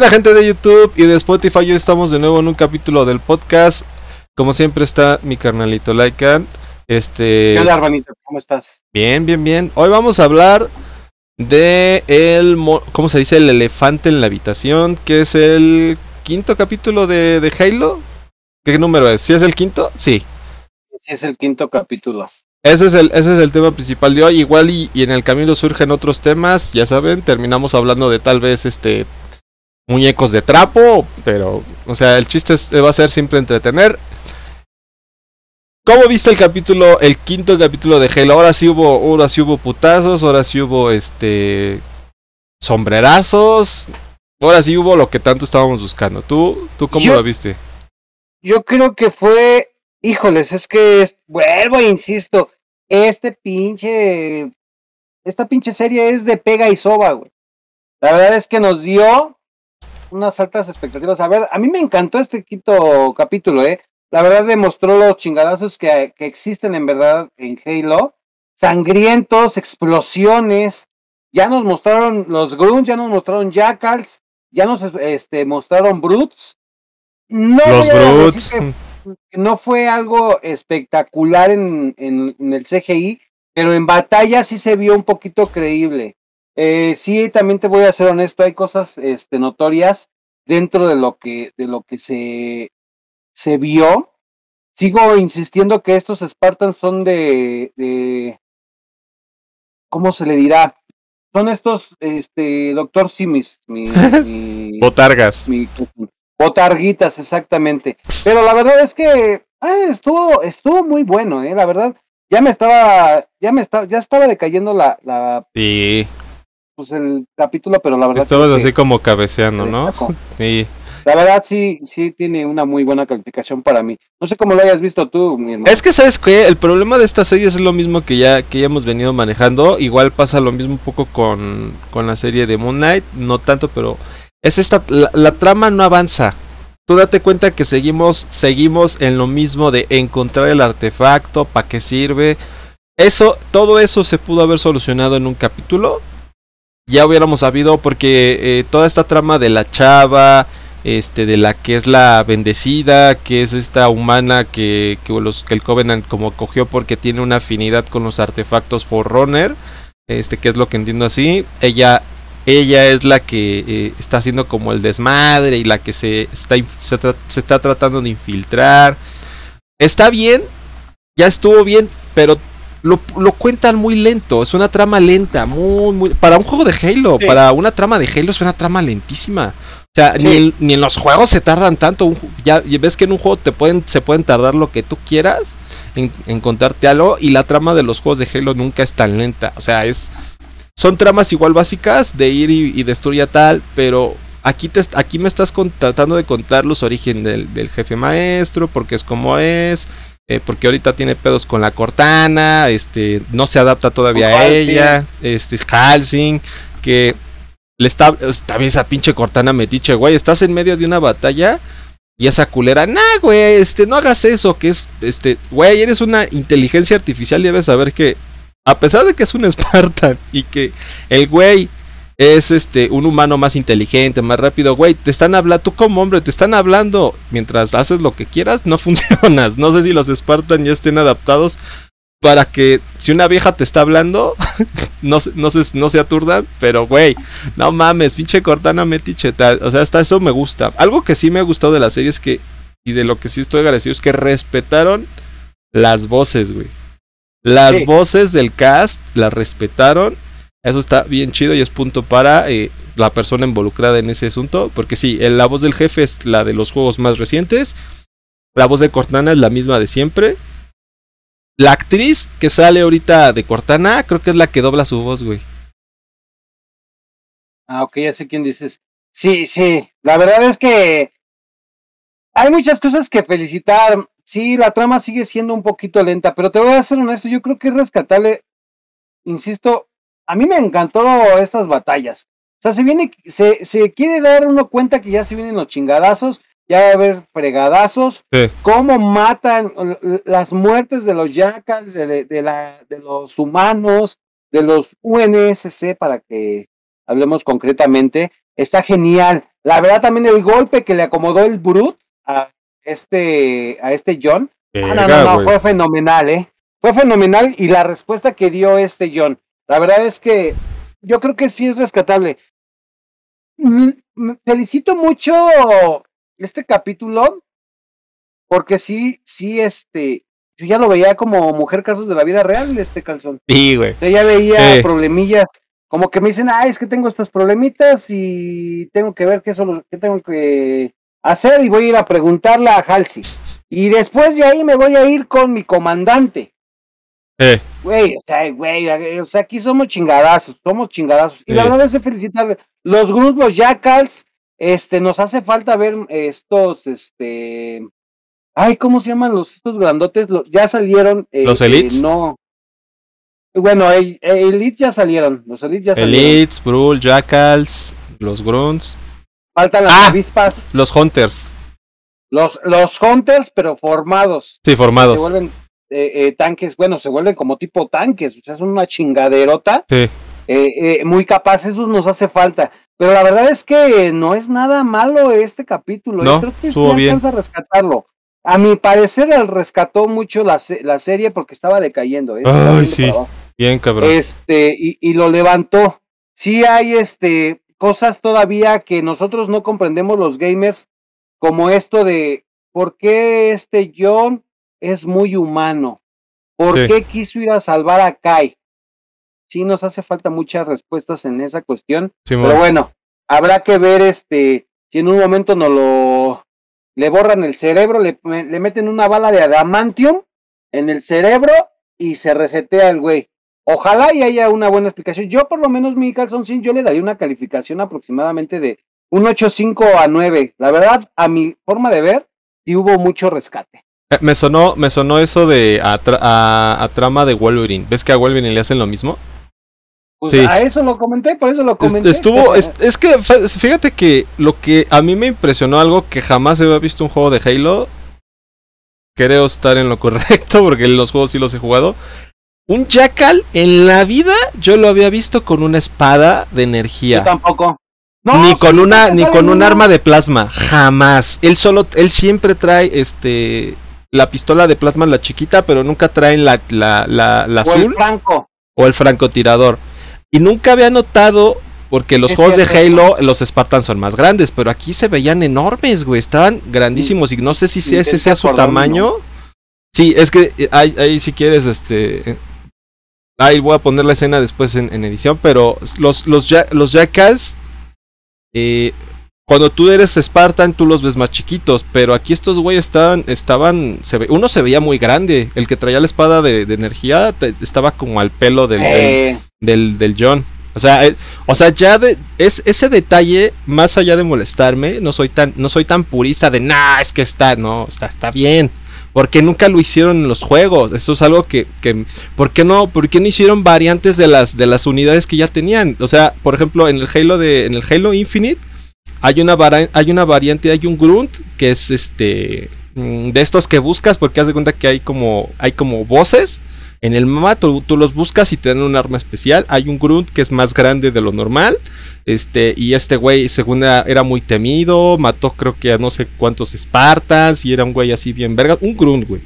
onda gente de YouTube y de Spotify? Hoy estamos de nuevo en un capítulo del podcast. Como siempre está mi carnalito Laika. Este... ¿Qué onda, hermanito? ¿Cómo estás? Bien, bien, bien. Hoy vamos a hablar de el... ¿Cómo se dice? El elefante en la habitación, que es el quinto capítulo de, de Halo. ¿Qué número es? ¿Sí es el quinto? Sí. Sí es el quinto capítulo. Ese es, el, ese es el tema principal de hoy. Igual y, y, en el camino surgen otros temas. Ya saben, terminamos hablando de tal vez este muñecos de trapo. Pero, o sea, el chiste es, va a ser siempre entretener. ¿Cómo viste el capítulo, el quinto capítulo de Halo? Ahora sí hubo, ahora sí hubo putazos, ahora sí hubo este sombrerazos. Ahora sí hubo lo que tanto estábamos buscando. ¿Tú, tú cómo Yo- lo viste? Yo creo que fue, híjoles, es que es- vuelvo e insisto, este pinche, esta pinche serie es de pega y soba, güey. La verdad es que nos dio unas altas expectativas. A ver, a mí me encantó este quinto capítulo, eh. La verdad demostró los chingadazos que, que existen en verdad en Halo. Sangrientos, explosiones. Ya nos mostraron los Grunts, ya nos mostraron Jackals, ya nos este, mostraron Brutes. No Los Brutes. que que no fue algo espectacular en, en- en el CGI, pero en batalla sí se vio un poquito creíble. Eh, sí, también te voy a ser honesto, hay cosas este, notorias dentro de lo que, de lo que se, se vio. Sigo insistiendo que estos Spartans son de, de ¿cómo se le dirá? Son estos, este, Doctor Simis, mi, mi- Botargas. mi- botarguitas, exactamente. Pero la verdad es que ah, estuvo, estuvo muy bueno, eh, la verdad. Ya me estaba, ya me estaba, ya estaba decayendo la, la, Sí. Pues el capítulo, pero la verdad. Estabas creo que así como cabeceando, ¿no? Sí. La verdad sí, sí tiene una muy buena calificación para mí. No sé cómo lo hayas visto tú, mi hermano. Es que sabes que el problema de esta serie es lo mismo que ya que ya hemos venido manejando. Igual pasa lo mismo un poco con, con la serie de Moon Knight, no tanto, pero es esta la, la trama no avanza. Tú date cuenta que seguimos seguimos en lo mismo de encontrar el artefacto, para qué sirve. Eso todo eso se pudo haber solucionado en un capítulo. Ya hubiéramos sabido porque eh, toda esta trama de la chava, este de la que es la bendecida, que es esta humana que, que, los, que el Covenant como cogió porque tiene una afinidad con los artefactos Forerunner, este que es lo que entiendo así, ella ella es la que eh, está haciendo como el desmadre y la que se está se está tratando de infiltrar. Está bien, ya estuvo bien, pero lo, lo cuentan muy lento, es una trama lenta, muy muy para un juego de Halo, Sí. para una trama de Halo es una trama lentísima. O sea, Sí. ni, en, ni en los juegos se tardan tanto. un ya ves que en un juego te pueden, se pueden tardar lo que tú quieras en, en contarte algo. Y la trama de los juegos de Halo nunca es tan lenta. O sea, es. Son tramas igual básicas de ir y, y destruir a tal. Pero aquí, te, aquí me estás con- tratando de contar los orígenes del, del jefe maestro. Porque es como es. Eh, porque ahorita tiene pedos con la Cortana. Este. No se adapta todavía a ella. Este. Halsing. Que le está, bien esa pinche Cortana metiche, güey, estás en medio de una batalla y esa culera, nah, güey, este, no hagas eso, que es, este, güey, eres una inteligencia artificial y debes saber que, a pesar de que es un Spartan y que el güey es, este, un humano más inteligente, más rápido, güey, te están hablando, tú como hombre, te están hablando mientras haces lo que quieras, no funcionas, no sé si los Spartan ya estén adaptados para que si una vieja te está hablando, no, se- no, se, no se aturdan, pero güey, no mames, pinche Cortana metiche. O sea, hasta eso me gusta. Algo que sí me ha gustado de la serie es que, y de lo que sí estoy agradecido, es que respetaron las voces, güey. Las Sí. voces del cast las respetaron. Eso está bien chido y es punto para eh, la persona involucrada en ese asunto. Porque sí, la voz del jefe es la de los juegos más recientes. La voz de Cortana es la misma de siempre. La actriz que sale ahorita de Cortana, creo que es la que dobla su voz, güey. Ah, ok, ya sé quién dices. Sí, sí, la verdad es que hay muchas cosas que felicitar. Sí, la trama sigue siendo un poquito lenta, pero te voy a ser honesto, yo creo que es rescatable. Insisto, a mí me encantó estas batallas. O sea, se viene, se, se quiere dar uno cuenta que ya se vienen los chingadazos, ya va a haber fregadazos, Sí. cómo matan las muertes de los jackals, de, de la, de los humanos, de los UNSC, para que hablemos concretamente, está genial. La verdad también el golpe que le acomodó el Brut a este, a este John. Ah, no, no, no, fue fenomenal, ¿eh? Fue fenomenal y la respuesta que dio este John. La verdad es que yo creo que sí es rescatable. Mm, mm, felicito mucho este capítulo porque sí, sí, este, yo ya lo veía como mujer casos de la vida real, este calzón. Sí, güey. Yo ya veía problemillas, como que me dicen, ay, es que tengo estas problemitas y tengo que ver qué, solo, qué tengo que hacer y voy a ir a preguntarle a Halsey. Y después de ahí me voy a ir con mi comandante. Eh. Güey, o sea, güey, o sea, aquí somos chingadazos, somos chingadazos. Y la verdad es de felicitarle. Los grupos, los Jackals, este, nos hace falta ver estos, este, ay, ¿cómo se llaman los estos grandotes? ya salieron. Eh, ¿Los Elites? No. Bueno, el, Elites ya salieron, los Elites ya salieron. Elites, Brul, Jackals, los Grunts. Faltan las ah, avispas. Los Hunters. Los, los Hunters, pero formados. Sí, formados. Se vuelven eh, eh, tanques, bueno, se vuelven como tipo tanques, o sea, son una chingaderota. Sí. Eh, muy capaz, eso nos hace falta. Pero la verdad es que no es nada malo este capítulo. No, creo que sí alcanza a rescatarlo. A mi parecer, él rescató mucho la, la serie porque estaba decayendo. Ay, sí. Bien, cabrón. Este, y, y, lo levantó. Sí hay este cosas todavía que nosotros no comprendemos los gamers, como esto de por qué este John es muy humano. ¿Por qué quiso ir a salvar a Kai? Sí, nos hace falta muchas respuestas en esa cuestión. pero bueno, habrá que ver este si en un momento no lo le borran el cerebro, le, le meten una bala de adamantium en el cerebro y se resetea el güey. Ojalá y haya una buena explicación. Yo por lo menos mi calzoncín yo le daría una calificación aproximadamente de un 8.5 a 9. La verdad, a mi forma de ver, sí hubo mucho rescate. Eh, me sonó, me sonó eso de a, a, trama de Wolverine. ¿Ves que a Wolverine le hacen lo mismo? Pues a eso lo comenté, por eso lo comenté. Estuvo, es, que fíjate que lo que a mí me impresionó algo que jamás había visto un juego de Halo. Creo estar en lo correcto porque los juegos sí los he jugado. Un Jackal en la vida yo lo había visto con una espada de energía. Yo tampoco. ni con una, ni con un arma de plasma, jamás. Él solo, él siempre trae este la pistola de plasma la chiquita, pero nunca traen la, la, la, la o azul. El franco. O el francotirador. Y nunca había notado, porque los juegos de Halo, los Spartans son más grandes, pero aquí se veían enormes, güey. Estaban grandísimos. Y no sé si ese sea su tamaño. Sí, es que eh, ahí, si quieres, este. Ahí voy a poner la escena después en, edición, pero los, los, los Jackals eh, cuando tú eres Spartan, tú los ves más chiquitos, pero aquí estos güeyes estaban, estaban, se ve, uno se veía muy grande, el que traía la espada de, energía estaba como al pelo del, eh. del, del, John. O sea, eh, o sea, ya de, es ese detalle, más allá de molestarme, no soy tan, no soy tan purista de nah, es que está, no, está, está bien. Porque nunca lo hicieron en los juegos. Eso es algo que, que ¿por qué no? ¿Por qué no hicieron variantes de las, de las unidades que ya tenían? O sea, por ejemplo, en el Halo de, en el Halo Infinite, hay una, hay una variante, hay un grunt que es este mm, de estos que buscas porque haz de cuenta que hay como hay como voces en el mapa tú, los buscas y te dan un arma especial. Hay un grunt que es más grande de lo normal. Este, y este güey, según era, muy temido, mató creo que a no sé cuántos Spartans y era un güey así bien verga. Un grunt, güey.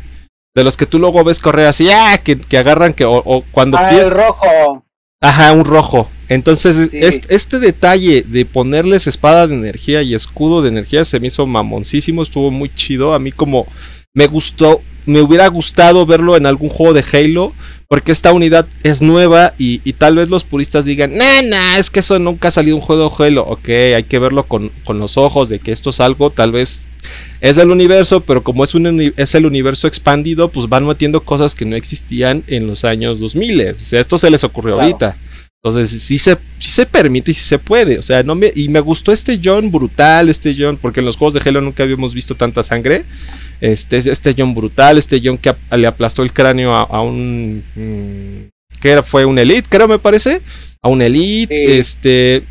De los que tú luego ves correr así, ¡ah! Que, agarran que o, cuando... Ah, el rojo. Ajá, un rojo. Entonces, este, detalle de ponerles espada de energía y escudo de energía se me hizo mamoncísimo, estuvo muy chido. A mí como me gustó, me hubiera gustado verlo en algún juego de Halo, porque esta unidad es nueva y, tal vez los puristas digan, nah, nah, es que eso nunca ha salido un juego de Halo. Ok, hay que verlo con, los ojos de que esto es algo, tal vez es del universo, pero como es, un, es el universo expandido, pues van metiendo cosas que no existían en los años 2000. O sea, esto se les ocurrió ahorita. Entonces, sí se, se permite y sí se puede. O sea, no me, y me gustó este John brutal, este John, porque en los juegos de Halo nunca habíamos visto tanta sangre. Este, este John brutal, este John que le aplastó el cráneo a, un. Mm, que fue un Elite, creo me parece. A un Elite. Este.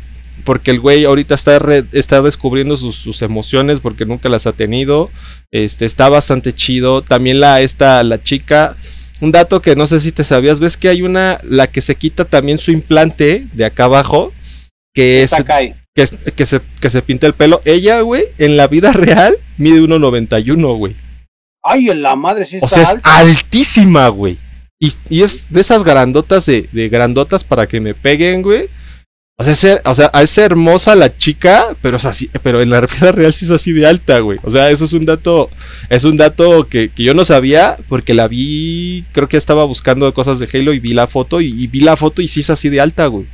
Porque el güey ahorita está, está descubriendo sus, sus, emociones porque nunca las ha tenido. Este, está bastante chido. También la, esta, la chica un dato que no sé si te sabías, ves que hay una, la que se quita también su implante de acá abajo, que es... que, que, se, que se pinta el pelo. Ella, güey, en la vida real mide 1.91, güey. Ay, en la madre sí está O sea, es altísima, güey. Y, y es de esas grandotas de, de grandotas para que me peguen, güey. O sea, o sea, es hermosa la chica, pero es así, pero en la vida real sí es así de alta, güey. O sea, eso es un dato, es un dato que, que yo no sabía, porque la vi, creo que estaba buscando cosas de Halo y vi la foto, y, y vi la foto y sí es así de alta, güey.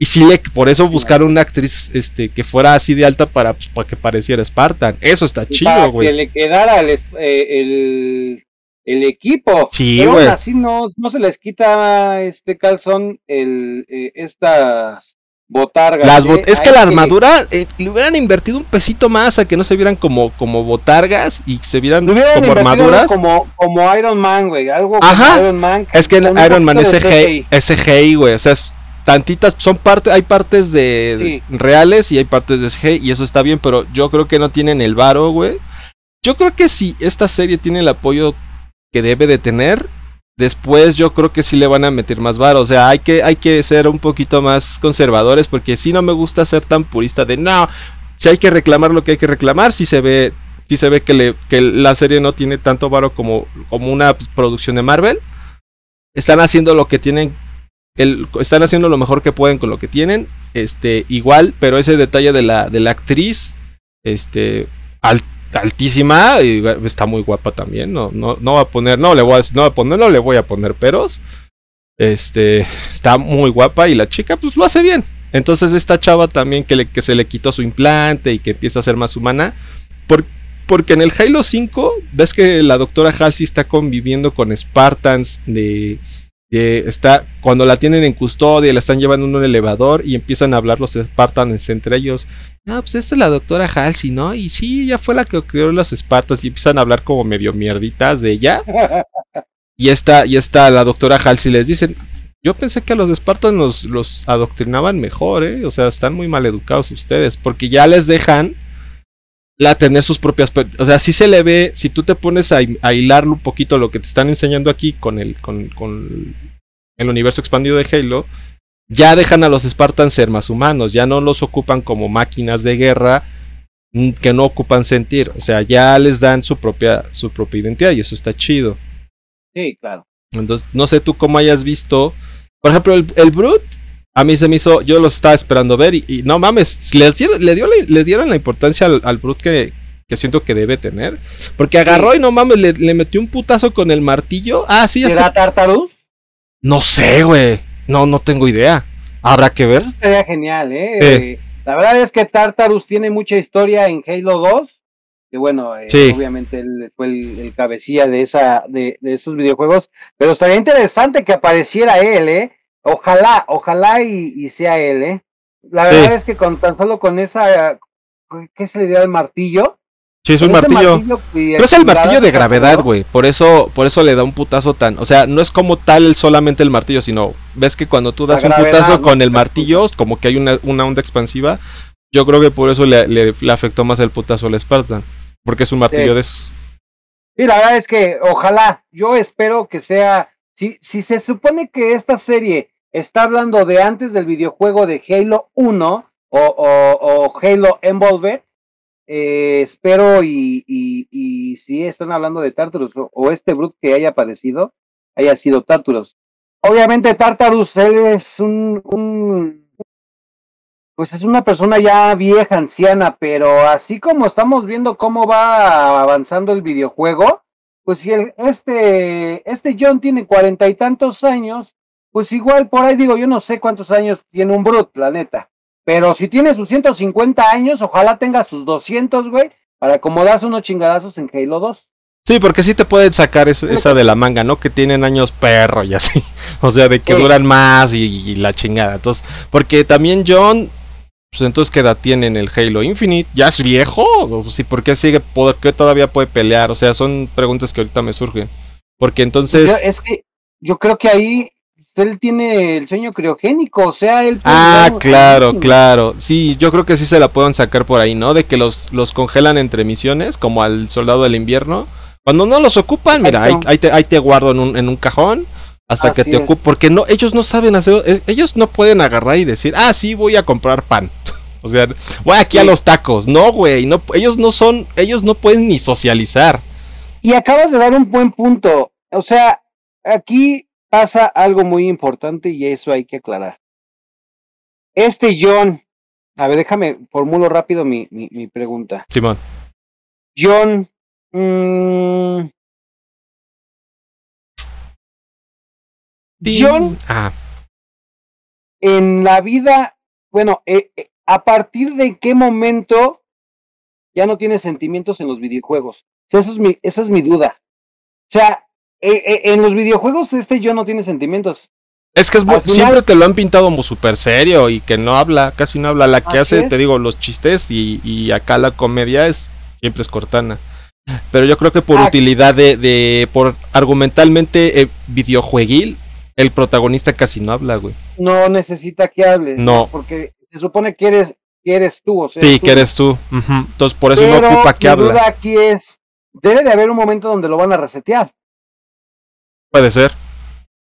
Y sí le, por eso buscaron una actriz este, que fuera así de alta para, pues, para que pareciera Spartan. Eso está Y para chido, que güey. le quedara el, eh, el, el equipo. Sí, Pero aún así no, no se les quita este calzón el, eh, estas botargas. Las ¿eh? es que la armadura eh, le hubieran invertido un pesito más a que no se vieran como, como botargas y se vieran como armaduras. Como, como Iron Man, güey. Algo Ajá. como Iron Man. Es que Iron Man es CGI, es CGI, güey. O sea, es tantitas, son partes, hay partes de Sí. reales y hay partes de CGI y eso está bien, pero yo creo que no tienen el varo, güey. Yo creo que si esta serie tiene el apoyo que debe de tener, después yo creo que sí le van a meter más varo. O sea, hay que, hay que ser un poquito más conservadores porque si no me gusta ser tan purista de no, si hay que reclamar lo que hay que reclamar, si se ve, si se ve que, le, que la serie no tiene tanto varo como, como una producción de Marvel. Están haciendo lo que tienen, el, están haciendo lo mejor que pueden con lo que tienen. Este, igual, pero ese detalle de la, de la actriz, este, al- altísima, y está muy guapa también. No, no, no va a poner, no le voy a, no a poner, no le voy a poner peros. Este, está muy guapa y la chica, pues lo hace bien. Entonces esta chava también que, le, que se le quitó su implante y que empieza a ser más humana. Por, porque en el Halo 5 ves que la doctora Halsey está conviviendo con Spartans de, de- está cuando la tienen en custodia, la están llevando en un elevador y empiezan a hablar los Spartans entre ellos. Ah, pues esta es la doctora Halsey, ¿no? Y sí, ella fue la que creó los Spartans y empiezan a hablar como medio mierditas de ella. Y esta, y esta, la doctora Halsey les dicen, yo pensé que a los Spartans los, los adoctrinaban mejor, ¿eh? O sea, están muy mal educados ustedes, porque ya les dejan la tener sus propias... O sea, si se le ve, si tú te pones a, a hilarlo un poquito lo que te están enseñando aquí con el, con, con el universo expandido de Halo, ya dejan a los Spartans ser más humanos, ya no los ocupan como máquinas de guerra mm, que no ocupan sentir, o sea, ya les dan su propia, su propia identidad y eso está chido. Sí, claro. Entonces, no sé tú cómo hayas visto. Por ejemplo, el, el Brute, a mí se me hizo. Yo lo estaba esperando ver y, y no mames, les dieron, le, dio le dieron la importancia al, al Brute que, que siento que debe tener. Porque agarró y no mames, le, le metió un putazo con el martillo. Ah, sí, ya ¿Será está. Tartarus? No sé, güey. No, no tengo idea. Habrá que ver. Eso sería genial, ¿eh? Eh, La verdad es que Tartarus tiene mucha historia en Halo 2. Que bueno, eh, Sí. obviamente él fue el, el cabecilla de, esa, de, de esos videojuegos. Pero estaría interesante que apareciera él, ¿eh? Ojalá, ojalá y, y sea él, ¿eh? La verdad es que con tan solo con esa. ¿Qué se le dio al martillo? Sí, es un martillo. y Pero es el martillo de gravedad, güey. Por eso, por eso le da un putazo tan. O sea, no es como tal solamente el martillo, sino ves que cuando tú das un putazo con el martillo, como que hay una, una onda expansiva. Yo creo que por eso le, le- le afectó más el putazo al Spartan. Porque es un martillo Sí. de esos. Sí, la verdad es que ojalá, yo espero que sea, si, se supone que esta serie está hablando de antes del videojuego de Halo 1 o, Halo Envolved, eh, espero y, si están hablando de Tartarus o, este Brute que haya aparecido, haya sido Tartarus. Obviamente Tartarus es un pues es una persona ya vieja, anciana, pero así como estamos viendo cómo va avanzando el videojuego, pues si el, este, este John tiene cuarenta y tantos años, pues igual por ahí digo, yo no sé cuántos años tiene un Brut, la neta. Pero si tiene sus 150 años, ojalá tenga sus 200, güey, para acomodarse unos chingadazos en Halo 2. Sí, porque sí te pueden sacar es- esa de la manga, ¿no? Que tienen años perro y así. O sea, de que Sí. duran más y, y la chingada. Entonces, porque también John, pues entonces qué edad tiene en el Halo Infinite? ¿Ya es viejo? ¿O sí, ¿Por qué sigue? ¿Por qué todavía puede pelear? O sea, son preguntas que ahorita me surgen. Porque entonces... Yo- es que yo creo que ahí él tiene el sueño criogénico, o sea, él... Ah, claro, claro. Sí, yo creo que sí se la pueden sacar por ahí, ¿no? De que los, los congelan entre misiones, como al soldado del invierno. Cuando no los ocupan, mira, ahí, ahí te, ahí te guardo en un, en un cajón hasta que te es. ocupen. Porque no, ellos no saben hacer, eh, ellos no pueden agarrar y decir, ah, sí, voy a comprar pan. O O sea, voy aquí a los tacos. No, güey, no, ellos no son, ellos no pueden ni socializar. Y acabas de dar un buen punto. O sea, aquí pasa algo muy importante y eso hay que aclarar. Este John, a ver, déjame, formulo rápido mi, mi, mi pregunta. Simón. John, mmm, John, Ah, en la vida, bueno, eh, eh, a partir de qué momento ya no tiene sentimientos en los videojuegos. O sea, eso es mi, esa es mi duda. O sea, eh, en los videojuegos este John no tiene sentimientos. es que es final- siempre te lo han pintado como súper serio y que no habla, casi no habla. La que hace, es. te digo, los chistes y, y acá la comedia es siempre es Cortana. Pero yo creo que por Ah. utilidad de, de por argumentalmente eh, videojueguil, el protagonista casi no habla, güey. No necesita que hables. No. Porque se supone que eres, que eres tú. O sea, Sí, tú. que eres tú. Entonces por eso Pero no ocupa que mi habla. duda aquí es, debe de haber un momento donde lo van a resetear. Puede ser.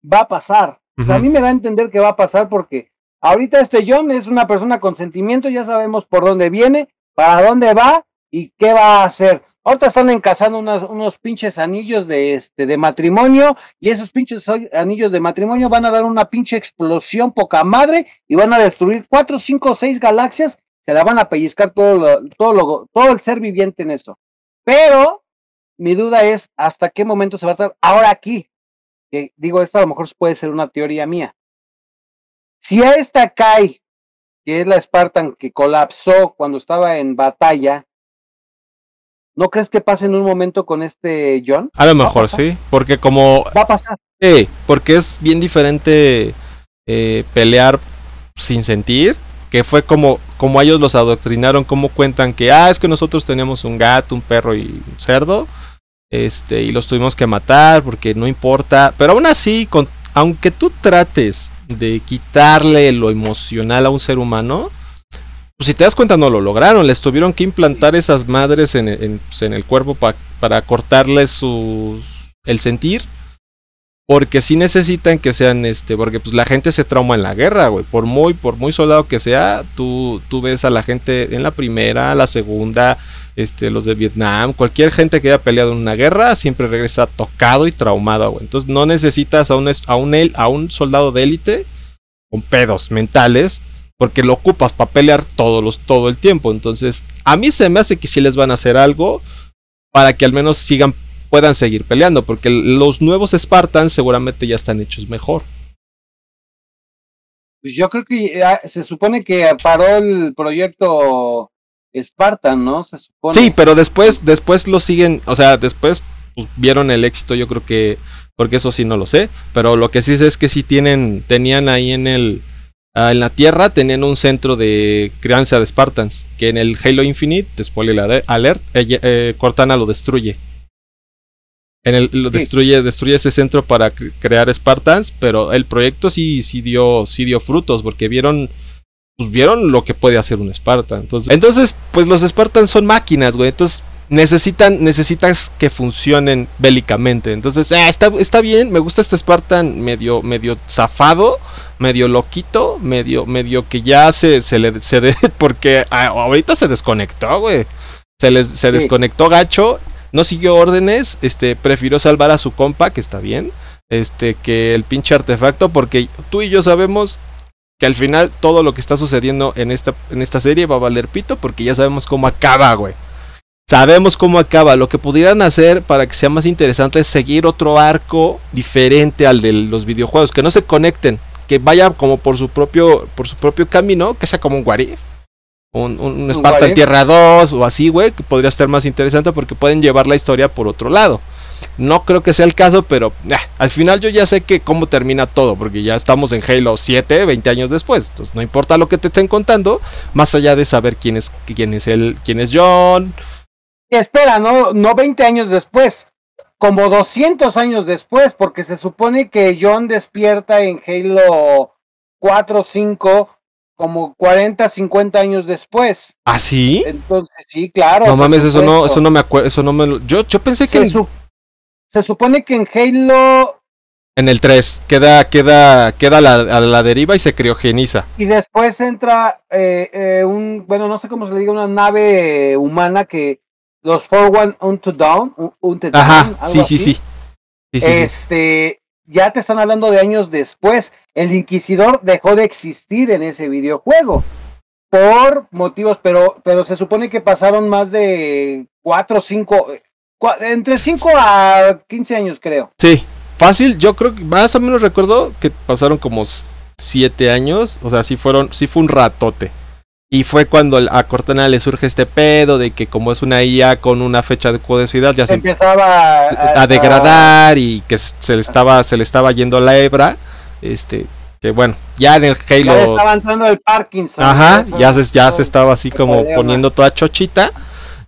Va a pasar. O sea, a mí me da a entender que va a pasar porque ahorita este John es una persona con sentimiento, ya sabemos por dónde viene, para dónde va y qué va a hacer. Ahorita están encasando unos, pinches anillos de este de matrimonio y esos pinches anillos de matrimonio van a dar una pinche explosión poca madre y van a destruir cuatro, cinco, seis galaxias, se la van a pellizcar todo lo, todo lo, todo el ser viviente en eso. Pero mi duda es hasta qué momento se va a estar ahora aquí. Que digo, esto a lo mejor puede ser una teoría mía. Si a esta Kai, que es la Spartan que colapsó cuando estaba en batalla, ¿no crees que pase en un momento con este John? A lo mejor sí. Porque como Va a pasar. Sí, porque es bien diferente eh, pelear sin sentir, que fue como, como ellos los adoctrinaron, como cuentan que, ah, es que nosotros teníamos un gato, un perro y un cerdo, este, y los tuvimos que matar porque no importa, pero aún así, con, aunque tú trates de quitarle lo emocional a un ser humano, pues si te das cuenta no lo lograron, les tuvieron que implantar esas madres en, pues, el cuerpo pa- para cortarles el sentir porque sí necesitan que sean este, porque pues la gente se trauma en la guerra, güey. Por muy, por muy soldado que sea, tú, tú ves a la gente en la primera, la segunda, este, los de Vietnam, cualquier gente que haya peleado en una guerra, siempre regresa tocado y traumado, güey. Entonces no necesitas a un, a un, a un soldado de élite con pedos mentales, porque lo ocupas para pelear todos los, todo el tiempo. Entonces, a mí se me hace que sí les van a hacer algo para que al menos sigan puedan seguir peleando, porque los nuevos Spartans seguramente ya están hechos mejor. Pues yo creo que ah, se supone que paró el proyecto Spartan, ¿no? Se supone. Sí, pero después, después lo siguen, o sea, después pues, vieron el éxito, yo creo que, porque eso sí no lo sé, pero lo que sí sé es que sí tienen, tenían ahí en el, ah, en la Tierra, tenían un centro de crianza de Spartans, que en el Halo Infinite, spoiler alert, eh, eh, Cortana lo destruye. En el, lo destruye, destruye ese centro para cre- crear Spartans, pero el proyecto sí, sí dio, sí dio frutos, porque vieron, pues vieron lo que puede hacer un Spartan. Entonces, entonces pues los Spartans son máquinas, güey. Entonces necesitan, necesitas que funcionen bélicamente. Entonces, ah, está, está bien, me gusta este Spartan medio, medio zafado, medio loquito, medio, medio que ya se, se le, se de- porque ah, ahorita se desconectó, güey. Se, les, se Sí. desconectó gacho, no siguió órdenes, este, prefirió salvar a su compa, que está bien, este, que el pinche artefacto, porque tú y yo sabemos que al final todo lo que está sucediendo en esta, en esta serie va a valer pito, porque ya sabemos cómo acaba, güey. Sabemos cómo acaba. Lo que pudieran hacer para que sea más interesante es seguir otro arco diferente al de los videojuegos, que no se conecten, que vaya como por su propio, por su propio camino, que sea como un What If, un, un, un Spartan. Tierra 2 o así, güey, que podría estar más interesante porque pueden llevar la historia por otro lado. No creo que sea el caso, pero ah, al final yo ya sé que cómo termina todo, porque ya estamos en Halo 7, 20 años después. Entonces no importa lo que te estén contando, más allá de saber quién es, quién es él, quién es John. Y espera, no, no 20 años después, como 200 años después, porque se supone que John despierta en Halo 4 o 5 como 40, 50 años después. ¿Ah, sí? Entonces, sí, claro. No mames, eso no, eso no me acuerdo, eso no me lo- Yo, yo pensé que se, en, su- se supone que en Halo En el 3, queda, queda, queda a la, a la deriva y se criogeniza. Y después entra eh, eh, un, bueno, no sé cómo se le diga, una nave humana que los Forward Unto Down, un- Unto Down, Ajá, algo sí, sí, sí. Sí, sí, sí. Este, ya te están hablando de años después. El Inquisidor dejó de existir en ese videojuego por motivos, pero, pero se supone que pasaron más de 4 5, entre 5 a 15 años, creo. Sí, fácil, yo creo que más o menos recuerdo que pasaron como 7 años, o sea, sí fueron, sí fue un ratote. Y fue cuando a Cortana le surge este pedo de que como es una IA con una fecha de caducidad, ya se Empezaba a, a degradar y que se le estaba se le estaba yendo la hebra este que bueno ya en el Ya Halo estaba entrando el Parkinson. ajá ya se ya se estaba así como poniendo toda chochita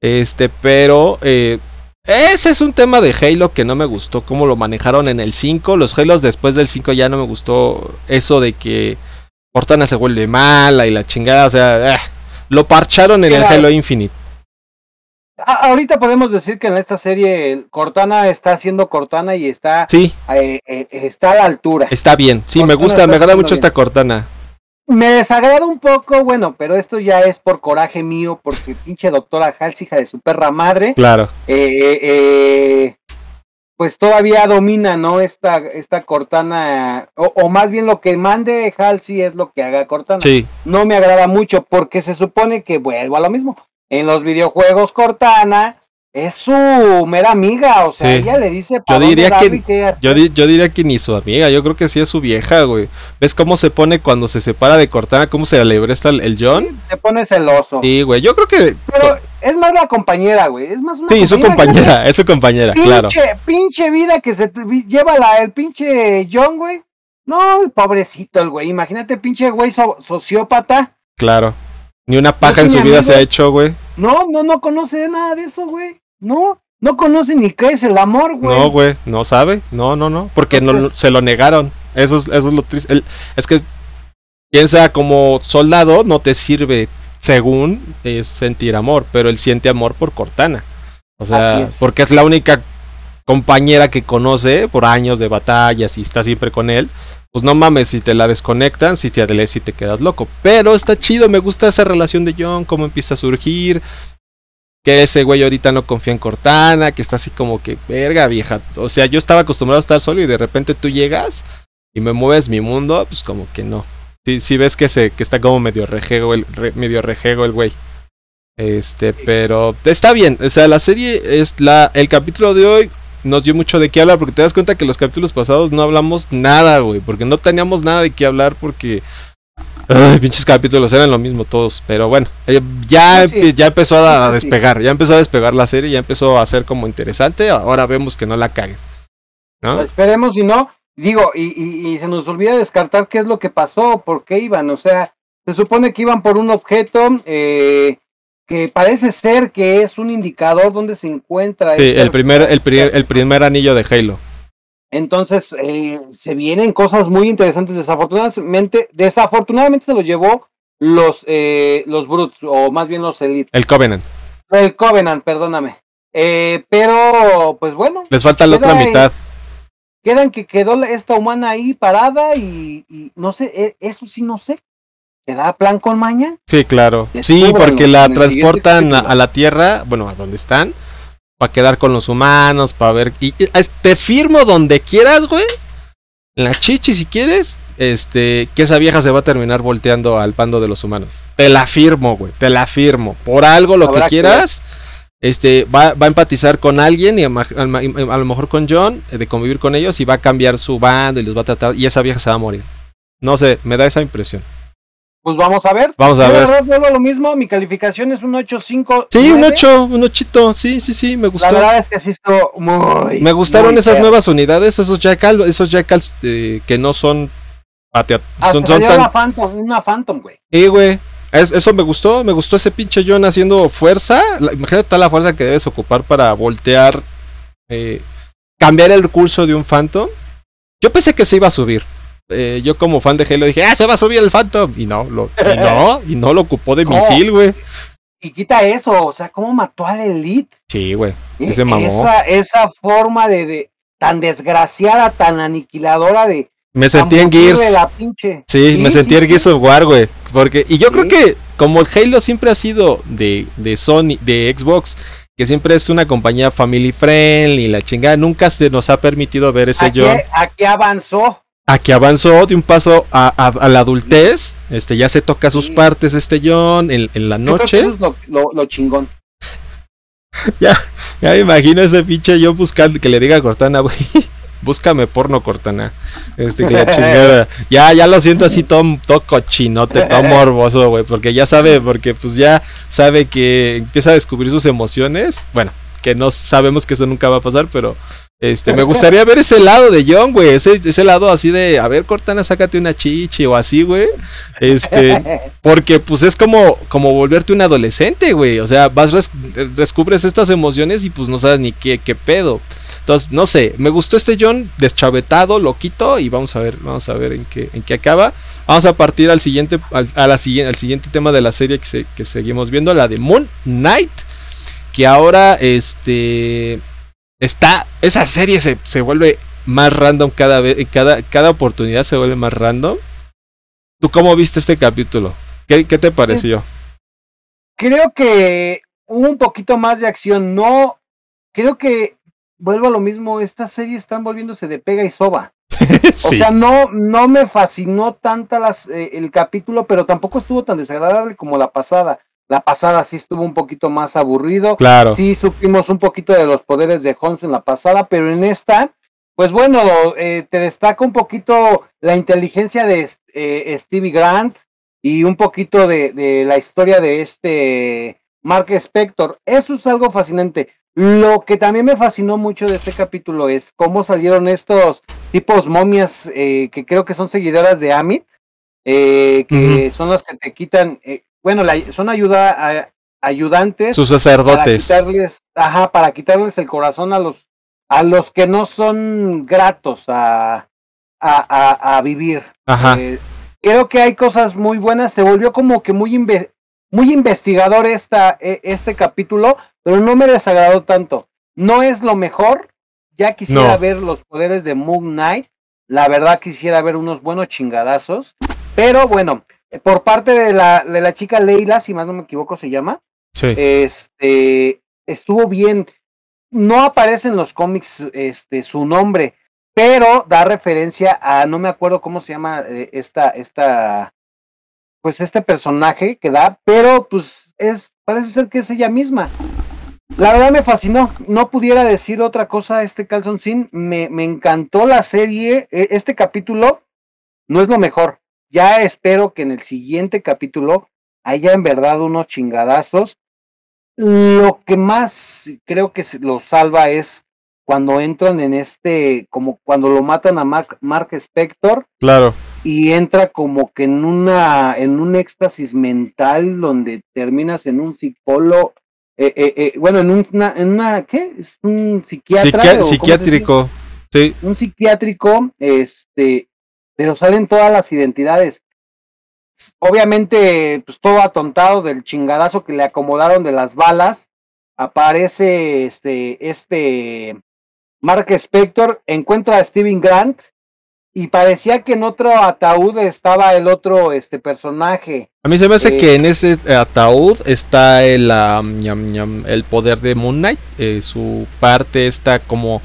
este pero eh, ese es un tema de Halo que no me gustó cómo lo manejaron en el 5 los Halos después del 5 ya no me gustó eso de que Cortana se vuelve mala y la chingada o sea eh, lo parcharon en el Halo Infinite ahorita podemos decir que en esta serie Cortana está haciendo Cortana y está, sí eh, eh, está a la altura. está bien sí me gusta me agrada mucho bien. esta Cortana Me desagrada un poco, bueno, pero esto ya es por coraje mío, porque pinche doctora Hals, hija de su perra madre, claro eh, eh, pues todavía domina, ¿no? Esta, esta Cortana, o, o más bien lo que mande Halsey es lo que haga Cortana. sí No me agrada mucho porque se supone que vuelvo a lo mismo. En los videojuegos Cortana es su mera amiga, o sea, Sí. ella le dice Yo para diría que-. Yo, di- yo diría que ni su amiga, yo creo que sí es su vieja, güey. ¿Ves cómo se pone cuando se separa de Cortana? ¿Cómo se alebresta el, el John? Te pone celoso. Sí, güey, yo creo que... Pero es más la compañera, güey. Es más una Sí, su compañera, es su compañera, claro. Pinche, pinche vida que se lleva la, el pinche John, güey. No, pobrecito el güey. Imagínate, pinche güey so- sociópata. Claro. Ni una paja No en su vida se ha hecho, güey. No, no, no conoce nada de eso, güey. No, no conoce ni qué es el amor, güey. No, güey, no sabe. No, no, no. Porque no, se lo negaron. Eso es, eso es lo triste. El- es que piensa como soldado no te sirve, según es sentir amor, pero él siente amor por Cortana. O sea, es. porque es la única compañera que conoce por años de batallas y está siempre con él. Pues no mames, si te la desconectan, si te, si te quedas loco. Pero está chido, me gusta esa relación de John, cómo empieza a surgir. Que ese güey ahorita no confía en Cortana, que está así como que, verga vieja. O sea, yo estaba acostumbrado a estar solo y de repente tú llegas y me mueves mi mundo, pues como que no. Si sí ves que se, que está como medio rejego el, re- medio rejego el güey. Este, pero está bien. O sea, la serie es la. El capítulo de hoy nos dio mucho de qué hablar. Porque te das cuenta que los capítulos pasados no hablamos nada, güey. Porque no teníamos nada de qué hablar. Porque. Ay, pinches capítulos eran lo mismo todos. Pero bueno, eh, ya, Sí, ya empezó a, sí. despegar. Ya empezó a despegar la serie. Ya empezó a ser como interesante. Ahora vemos que no la caguen. ¿No? Esperemos si no. Digo, y, y, y se nos olvida descartar qué es lo que pasó, por qué iban. O sea, se supone que iban por un objeto eh, que parece ser que es un indicador donde se encuentra. Sí, este el primer, el, pri- el primer anillo de Halo. Entonces, eh, se vienen cosas muy interesantes. Desafortunadamente, desafortunadamente se los llevó los, eh, los Brutes, o más bien los Elite. El Covenant. El Covenant, perdóname. Eh, pero, pues bueno, Les falta la otra mitad. Quedan que quedó esta humana ahí parada y, y no sé, eh, eso sí no sé. ¿Será plan con maña? Sí, claro. Sí, porque la transportan a, la Tierra, bueno, a donde están, para quedar con los humanos, para ver. Y, te firmo donde quieras, güey. En la chichi, si quieres. Este, que esa vieja se va a terminar volteando al bando de los humanos. Te la firmo, güey. Te la firmo. Por algo, lo Habrá que que quieras. Este, va, va a empatizar con alguien y a, lo mejor con John, eh, de convivir con ellos y va a cambiar su bando y los va a tratar. Y esa vieja se va a morir. No sé, me da esa impresión. Pues vamos a ver. Vamos a Yo, de ver. verdad, vuelvo a lo mismo. Mi calificación es un 8.5. Sí, un 9. 8, un 8, sí, sí, sí, me La gustó. verdad es que sí estuvo muy. Me gustaron muy esas feo. nuevas unidades, esos jackals, esos jackals eh, que no son patea- son, tan una Phantom, una Phantom, güey. Eh, güey. Es- eso me gustó, me gustó ese pinche John haciendo fuerza. La- imagínate toda la fuerza que debes ocupar para voltear, eh, cambiar el curso de un Phantom. Yo pensé que se iba a subir. Eh, yo como fan de Halo dije, ah, se va a subir el Phantom. Y no, lo, y no, y no lo ocupó de No. misil, güey. Y quita eso, o sea, cómo mató al Elite. Sí, güey. Eh, Ese mamó. Esa, esa forma de, de- tan desgraciada, tan aniquiladora de. Me sentí en Gears. Sí, me sentí en Gears of War, güey. Porque, y yo creo que como el Halo siempre ha sido de, de Sony, de Xbox, que siempre es una compañía family friendly, la chingada, nunca se nos ha permitido ver ese John. Aquí avanzó. Aquí avanzó de un paso a, la adultez, este ya se toca sus partes este John en, la noche. eso es lo, chingón. ya, ya me imagino ese pinche yo buscando que le diga a Cortana, güey, búscame porno Cortana. Este que la chingada. Ya, ya lo siento así todo, todo cochinote, todo morboso, güey, porque ya sabe, porque pues ya sabe que empieza a descubrir sus emociones. Bueno, que no sabemos que eso nunca va a pasar, pero este, me gustaría ver ese lado de John, güey. Ese, ese lado así de, a ver, Cortana, sácate una chichi o así, güey. Este, porque pues es como, como volverte un adolescente, güey. O sea, vas, descubres estas emociones y pues no sabes ni qué, qué pedo. Entonces, no sé, me gustó este John deschavetado, loquito, y vamos a ver, vamos a ver en qué, en qué acaba. Vamos a partir al siguiente, a la, al siguiente tema de la serie que, que seguimos viendo, la de Moon Knight. Que ahora, este está, esa serie se, se vuelve más random cada vez, cada, cada oportunidad se vuelve más random. ¿Tú cómo viste este capítulo? ¿Qué, qué te pareció? Creo que hubo un poquito más de acción, no, creo que vuelvo a lo mismo, estas series están volviéndose de pega y soba. O sea, no, no me fascinó tanto las, eh, el capítulo, pero tampoco estuvo tan desagradable como la pasada. La pasada sí estuvo un poquito más aburrido. Claro. Sí supimos un poquito de los poderes de Holmes en la pasada, pero en esta, pues bueno, eh, te destaca un poquito la inteligencia de eh, Stevie Grant y un poquito de, de, la historia de este Mark Spector. Eso es algo fascinante. Lo que también me fascinó mucho de este capítulo es cómo salieron estos tipos momias eh, que creo que son seguidoras de Amit, que son las que te quitan, bueno, son ayuda, ayudantes. Sus sacerdotes. Para quitarles, ajá, para quitarles el corazón a los, a los que no son gratos a, a, a, vivir. Ajá. Eh, creo que hay cosas muy buenas. Se volvió como que muy, muy investigador esta, e, este capítulo, pero no me desagradó tanto. No es lo mejor. Ya quisiera ver los poderes de Moon Knight. La verdad quisiera ver unos buenos chingadazos. Pero bueno, por parte de la, de la chica Leila, si más no me equivoco se llama, sí. este, estuvo bien. No aparece en los cómics este, su nombre, pero da referencia a, no me acuerdo cómo se llama eh, esta, esta, pues este personaje que da, pero pues es, parece ser que es ella misma. La verdad me fascinó, no pudiera decir otra cosa este calzoncín, me, me encantó la serie, e, este capítulo no es lo mejor, ya espero que en el siguiente capítulo haya en verdad unos chingadazos. Lo que más creo que lo salva es cuando entran en este, como cuando lo matan a Mark, Mark Spector. Claro. Y entra como que en una, en un éxtasis mental donde terminas en un psicólogo, eh, eh, eh, bueno, en una, en una, ¿qué? Es un psiquiatra. psiquiátrico, sí. Un psiquiátrico, este, pero salen todas las identidades. Obviamente, pues todo atontado del chingadazo que le acomodaron de las balas, aparece este, este Mark Spector, encuentra a Steven Grant y parecía que en otro ataúd estaba el otro este personaje. A mí se me hace que en ese ataúd está el, el poder de Moon Knight. Eh, su parte está como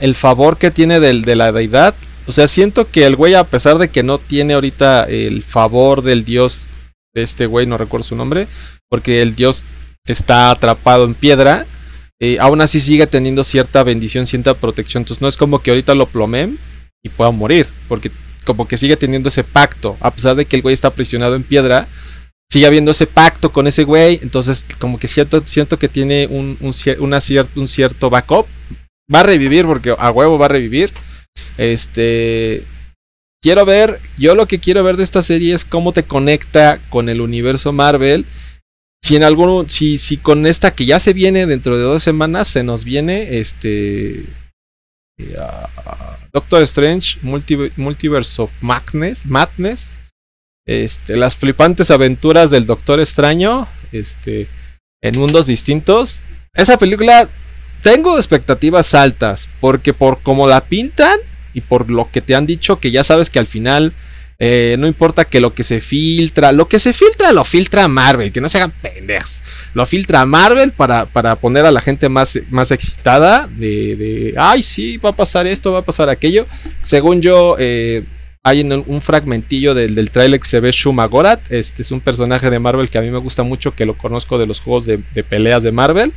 el favor que tiene del, de la deidad o sea, siento que el güey, a pesar de que no tiene ahorita el favor del dios de este güey, no recuerdo su nombre, porque el dios está atrapado en piedra, eh, aún así sigue teniendo cierta bendición, cierta protección. Entonces no es como que ahorita lo plomen y pueda morir, porque como que sigue teniendo ese pacto, a pesar de que el güey está aprisionado en piedra, sigue habiendo ese pacto con ese güey, entonces como que siento, siento que tiene un, un, un cierto backup. Va a revivir porque a huevo va a revivir este. Quiero ver. Yo lo que quiero ver de esta serie es cómo te conecta con el universo Marvel. Si en alguno. Si, si con esta que ya se viene dentro de dos semanas. Se nos viene. Este. Eh, Doctor Strange. Multiverse of Madness. Madness. Este. Las flipantes aventuras del Doctor Extraño. Este. En mundos distintos. Esa película tengo expectativas altas, porque por como la pintan y por lo que te han dicho, que ya sabes que al final eh, no importa que lo que se filtra, lo que se filtra lo filtra Marvel, que no se hagan pendejos. Lo filtra Marvel para, para poner a la gente más, más excitada de, de, ay, sí, va a pasar esto, va a pasar aquello. Según yo, eh, hay un fragmentillo del, del trailer que se ve Shuma Gorat. Este es un personaje de Marvel que a mí me gusta mucho, que lo conozco de los juegos de, de peleas de Marvel.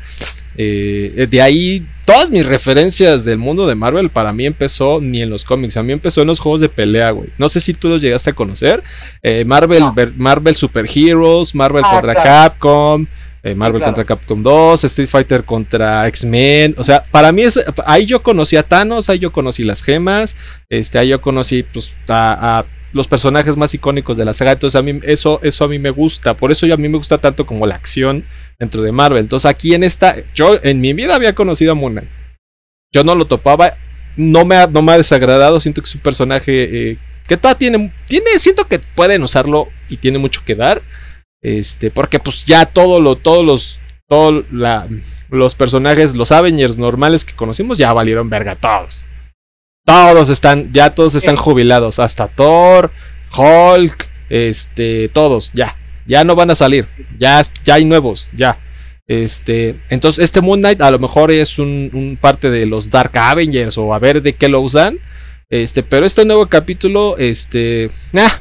Eh, de ahí, todas mis referencias del mundo de Marvel para mí empezó ni en los cómics, a mí empezó en los juegos de pelea, güey. No sé si tú los llegaste a conocer. Eh, Marvel, No. Marvel Super Heroes, Marvel Ah, contra claro. Capcom. Eh, Marvel claro. contra Capcom 2, Street Fighter contra X-Men, o sea, para mí es, ahí yo conocí a Thanos, ahí yo conocí las gemas, este, ahí yo conocí pues a, a los personajes más icónicos de la saga, entonces a mí eso, eso a mí me gusta, por eso yo a mí me gusta tanto como la acción dentro de Marvel. Entonces aquí en esta, yo en mi vida había conocido a Moon Knight. Yo no lo topaba, no me ha, no me ha desagradado, siento que es un personaje eh, que todavía tiene, tiene, siento que pueden usarlo y tiene mucho que dar. Este, porque pues ya todo lo, todos los, todos los personajes, los Avengers normales que conocimos ya valieron verga todos. Todos están, ya todos están jubilados, hasta Thor, Hulk, este, todos, ya, ya no van a salir, ya, ya hay nuevos, ya. Este, entonces este Moon Knight a lo mejor es un, un parte de los Dark Avengers o a ver de qué lo usan. Este, pero este nuevo capítulo, este, nah,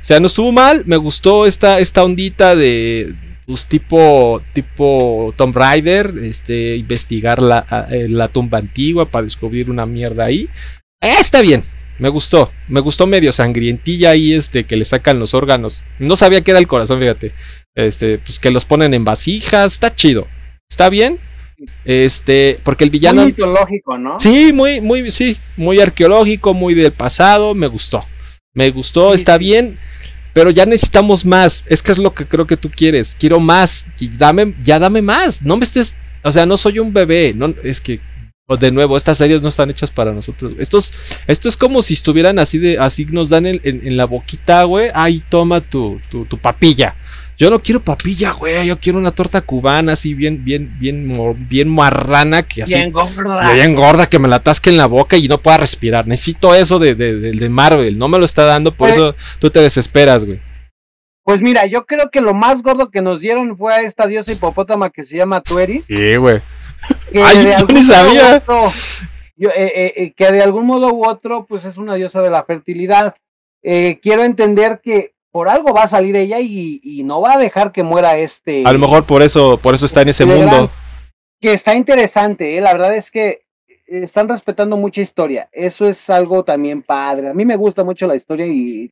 o sea, no estuvo mal, me gustó esta, esta ondita de, pues tipo, tipo Tomb Raider, este, investigar la, eh, la tumba antigua para descubrir una mierda ahí. Eh, está bien, me gustó, me gustó medio sangrientilla ahí, este, que le sacan los órganos. No sabía que era el corazón, fíjate. Este, pues que los ponen en vasijas, está chido, está bien. Este, porque el villano. Muy mitológico, ¿no? Sí, muy, muy, sí, muy arqueológico, muy del pasado, me gustó. Me gustó, Sí, está sí. bien, pero ya necesitamos más. Es que es lo que creo que tú quieres. Quiero más. Y dame, ya dame más. No me estés, o sea, no soy un bebé. No, es que o de nuevo, estas series no están hechas para nosotros. Estos, esto es como si estuvieran así de, así nos dan en, en- en la boquita, güey. Ay, toma tu, tu, tu papilla. Yo no quiero papilla, güey. Yo quiero una torta cubana así bien, bien, bien, bien marrana que así. Bien gorda. Bien gorda que me la atasque en la boca y no pueda respirar. Necesito eso de, de, de- de Marvel. No me lo está dando, por Pues- eso tú te desesperas, güey. Pues mira, yo creo que lo más gordo que nos dieron fue a esta diosa hipopótama que se llama Tueris. Sí, güey. que Ay, de yo algún ni sabía. otro- yo, eh, eh, eh, que de algún modo u otro, pues es una diosa de la fertilidad. Eh, quiero entender que por algo va a salir ella y, y no va a dejar que muera este. A lo mejor por eso, por eso está en ese mundo. gran- Que está interesante, eh, la verdad es que están respetando mucha historia. Eso es algo también padre. A mí me gusta mucho la historia y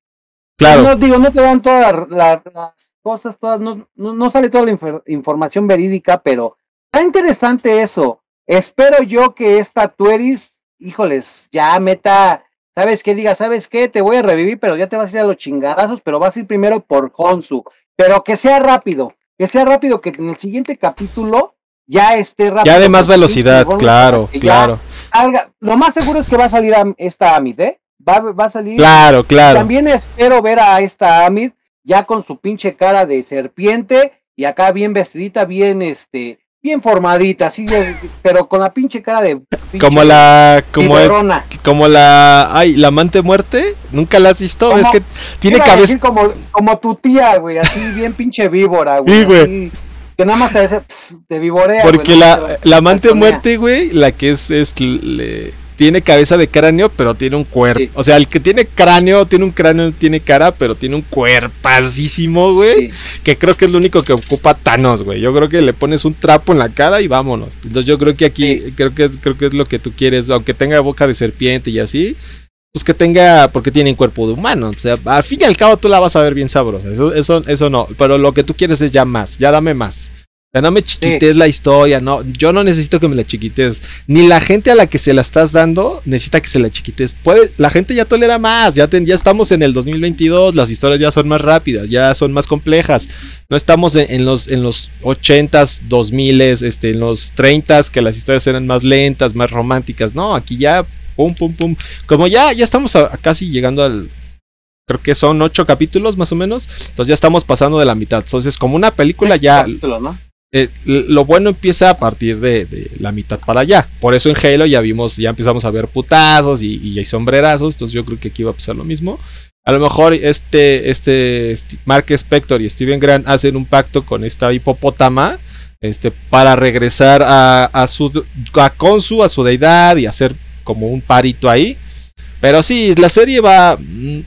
Claro. no digo, no te dan todas la- las cosas, todas, no, no, no sale toda la infor- información verídica, pero está interesante eso. Espero yo que esta Tueris, híjoles, ya meta, ¿sabes qué? Diga, ¿sabes qué? Te voy a revivir, pero ya te vas a ir a los chingadazos, pero vas a ir primero por Honsu. Pero que sea rápido, que sea rápido, que en el siguiente capítulo ya esté rápido. Ya de más sí, velocidad, claro, claro. salga. Lo más seguro es que va a salir Am- esta Amit, ¿eh? Va, va a salir. Claro, claro. También espero ver a esta Amit ya con su pinche cara de serpiente y acá bien vestidita, bien este, bien formadita, así, de- pero con la pinche cara de pinche Como la, como el- como la, ay, la amante muerte. Nunca la has visto. Es que tiene cabeza. como, como tu tía, güey, así bien pinche víbora, güey. Sí, güey. así, Que nada más te, pss, te vivorea. güey, Porque la, la amante muerte, güey, la que es, es le- tiene cabeza de cráneo, pero tiene un cuerpo. Sí. O sea, el que tiene cráneo, tiene un cráneo, tiene cara, pero tiene un cuerpacísimo, güey. Sí. Que creo que es lo único que ocupa Thanos, güey. Yo creo que le pones un trapo en la cara y vámonos. Entonces yo creo que aquí, creo que creo que es lo que tú quieres, aunque tenga boca de serpiente y así. Pues que tenga, porque tienen cuerpo de humano. O sea, al fin y al cabo tú la vas a ver bien sabrosa. Eso, eso, eso no. Pero lo que tú quieres es ya más. Ya dame más. O sea, no me chiquites la historia, no, yo no necesito que me la chiquites, ni la gente a la que se la estás dando necesita que se la chiquites. Puede, la gente ya tolera más, ya, ten- ya estamos en el 2022, las historias ya son más rápidas, ya son más complejas. No estamos en, en los en los 80s, 2000s, este, en los 30s que las historias eran más lentas, más románticas. No, aquí ya pum pum pum. Como ya ya estamos a- a casi llegando al creo que son ocho capítulos más o menos, entonces ya estamos pasando de la mitad. Entonces, como una película ya Capítulo, ¿no? Eh, lo bueno empieza a partir de, la mitad para allá. Por eso en Halo ya vimos, ya empezamos a ver putazos y, hay sombrerazos. Entonces yo creo que aquí va a pasar lo mismo. A lo mejor este, este Mark Spector y Steven Grant hacen un pacto con esta hipopótama este, para regresar a, su a Konsu, a su deidad y hacer como un parito ahí. Pero sí, la serie va.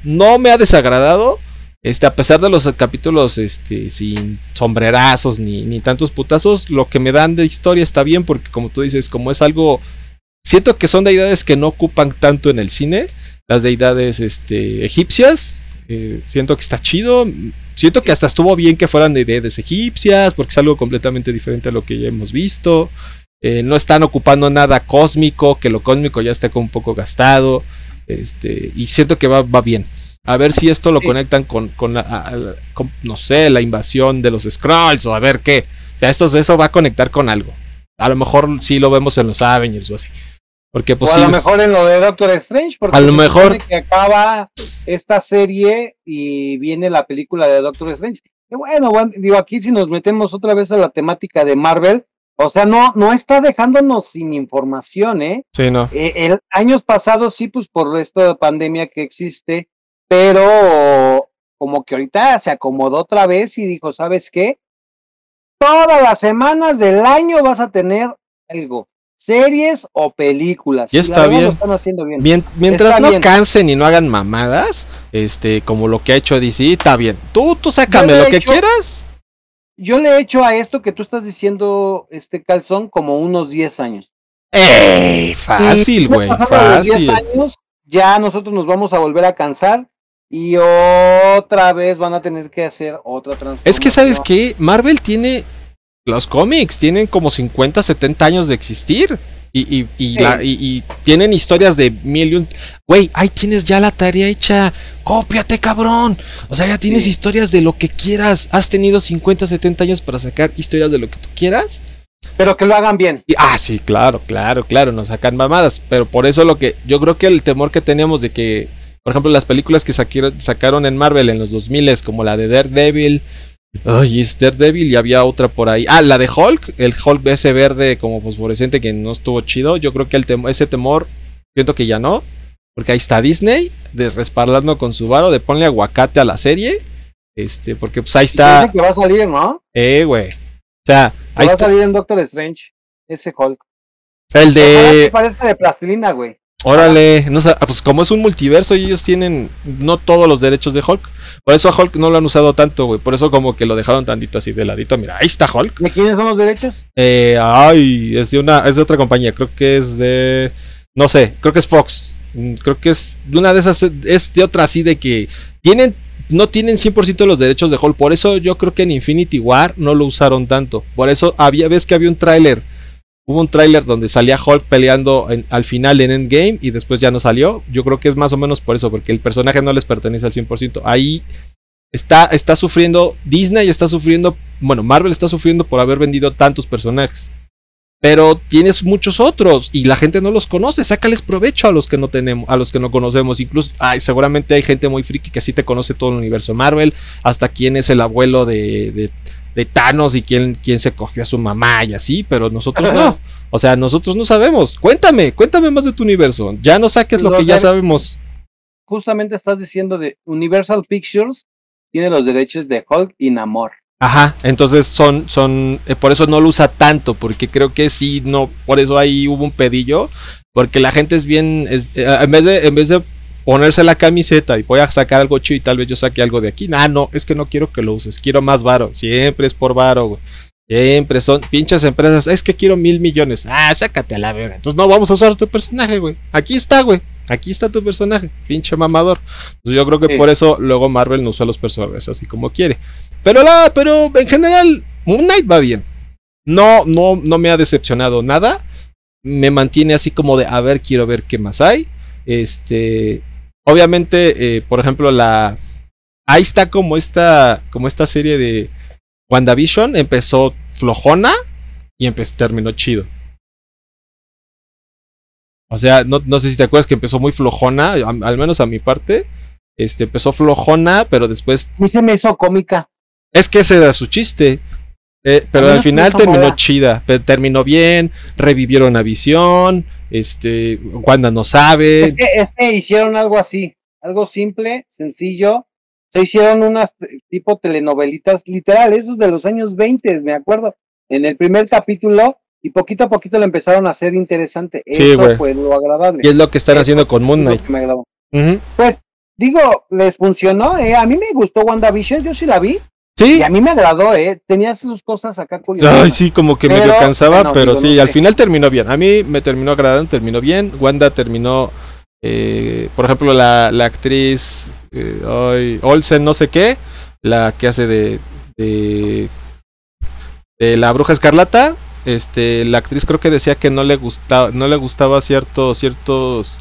No me ha desagradado. Este, a pesar de los capítulos este, sin sombrerazos ni, ni tantos putazos, lo que me dan de historia está bien porque como tú dices, como es algo... Siento que son deidades que no ocupan tanto en el cine. Las deidades este, egipcias. Eh, siento que está chido. Siento que hasta estuvo bien que fueran deidades egipcias porque es algo completamente diferente a lo que ya hemos visto. Eh, no están ocupando nada cósmico, que lo cósmico ya está como un poco gastado. Este, y siento que va, va bien. A ver si esto lo conectan con, con, no sé, la invasión de los Scrolls o a ver qué. O sea, esto, eso va a conectar con algo. A lo mejor sí lo vemos en los Avengers o así. Porque pues, o a lo mejor en lo de Doctor Strange, porque a lo mejor que acaba esta serie y viene la película de Doctor Strange. bueno, digo, aquí si nos metemos otra vez a la temática de Marvel, o sea, no, no está dejándonos sin información, ¿eh? Sí, no. Eh, el años pasados sí, pues por esta pandemia que existe, pero como que ahorita se acomodó otra vez y dijo, ¿sabes qué? Todas las semanas del año vas a tener algo, series o películas. Y está bien. están haciendo bien. mientras no cansen y no hagan mamadas, este, como lo que ha hecho DC, está bien. Tú, tú sácame lo que quieras yo le he hecho a esto que tú estás diciendo, este calzón, como unos 10 años. ¡Ey! Fácil, güey. Fácil. 10 años, ya nosotros nos vamos a volver a cansar y otra vez van a tener que hacer otra transformación. Es que, ¿sabes qué? Marvel tiene. Los cómics tienen como 50, 70 años de existir. Y, y, tienen historias de mil Güey, ahí tienes ya la tarea hecha. Cópiate, cabrón. O sea, ya tienes historias de lo que quieras. Has tenido 50, 70 años para sacar historias de lo que tú quieras. Pero que lo hagan bien. ah, sí, claro, claro, claro. Nos sacan mamadas. Pero por eso lo que. Yo creo que el temor que teníamos de que. Por ejemplo, las películas que sacaron en Marvel en los 2000 como la de Daredevil, Ay, es Daredevil y había otra por ahí. Ah, la de Hulk, el Hulk ese verde como fosforescente que no estuvo chido. Yo creo que el ese temor, siento que ya no. Porque ahí está Disney, de respaldando con su varo, de ponle aguacate a la serie. Este, porque pues ahí está. que va a salir, ¿no? Eh, güey. O sea, ahí va a salir en Doctor Strange, ese Hulk. El de. parece de plastilina, güey. Órale, no, pues como es un multiverso y ellos tienen no todos los derechos de Hulk. Por eso a Hulk no lo han usado tanto, güey. Por eso como que lo dejaron tantito así de ladito. Mira, ahí está Hulk. ¿De quiénes son los derechos? Eh, ay, es de una, es de otra compañía. Creo que es de, no sé, creo que es Fox. Mm, creo que es de una de esas, es de otra así de que tienen, no tienen 100% los derechos de Hulk. Por eso yo creo que en Infinity War no lo usaron tanto. Por eso había, ves que había un tráiler Hubo un tráiler donde salía Hulk peleando al final en Endgame y después ya no salió. Yo creo que es más o menos por eso, porque el personaje no les pertenece al 100%. Ahí está, está sufriendo, Disney está sufriendo, bueno, Marvel está sufriendo por haber vendido tantos personajes. Pero tienes muchos otros y la gente no los conoce. Sácales provecho a los que no tenemos, a los que no conocemos. Incluso, ay, seguramente hay gente muy friki que sí te conoce todo el universo Marvel. Hasta quién es el abuelo de de Thanos y quién, quién se cogió a su mamá y así, pero nosotros no. O sea, nosotros no sabemos. Cuéntame, cuéntame más de tu universo. Ya no saques lo, que ya sabemos. Justamente estás diciendo de Universal Pictures tiene los derechos de Hulk y Namor. Ajá, entonces son, son, eh, por eso no lo usa tanto, porque creo que sí, no, por eso ahí hubo un pedillo, porque la gente es bien, eh, en vez de, en vez de ponerse la camiseta y voy a sacar algo chido y tal vez yo saque algo de aquí. Ah, no, es que no quiero que lo uses, quiero más varo. Siempre es por varo, güey. Siempre son pinches empresas. Es que quiero mil millones. Ah, sácate a la verga. Entonces no vamos a usar tu personaje, güey. Aquí está, güey. Aquí está tu personaje. Pinche mamador. yo creo que por eso luego Marvel no usa los personajes así como quiere. Pero la, pero en general, Moon Knight va bien. No, no, no me ha decepcionado nada. Me mantiene así como de a ver, quiero ver qué más hay. Este, Obviamente, eh, por ejemplo, la. Ahí está como esta. Como esta serie de WandaVision. Empezó flojona. Y empezó, terminó chido. O sea, no, no, sé si te acuerdas que empezó muy flojona. Al menos a mi parte. Este empezó flojona, pero después. A se me hizo cómica. Es que ese era su chiste. Eh, pero al final terminó mala. chida, terminó bien, revivieron a Visión, este, Wanda no sabe, Es que, es que hicieron algo así, algo simple, sencillo. Se hicieron unas tipo telenovelitas, literal, esos de los años 20, me acuerdo. En el primer capítulo, y poquito a poquito lo empezaron a hacer interesante. Sí, Eso fue lo agradable. y es lo que están Eso haciendo con Moon Knight. me. Pues, digo, les funcionó, ¿eh? A mí me gustó WandaVision, yo sí la vi, Sí, y a mí me agradó, ¿eh? Tenía sus cosas acá curiosas. Ay, sí, como que medio Pero, cansaba, bueno, pero sí, al final terminó bien. A mí me terminó agradando, terminó bien. Wanda terminó, eh, por ejemplo, la, la actriz eh, Olsen, no sé qué, la que hace de, de, de la bruja escarlata. Este, la actriz creo que decía que no le gustaba, no le gustaba cierto, ciertos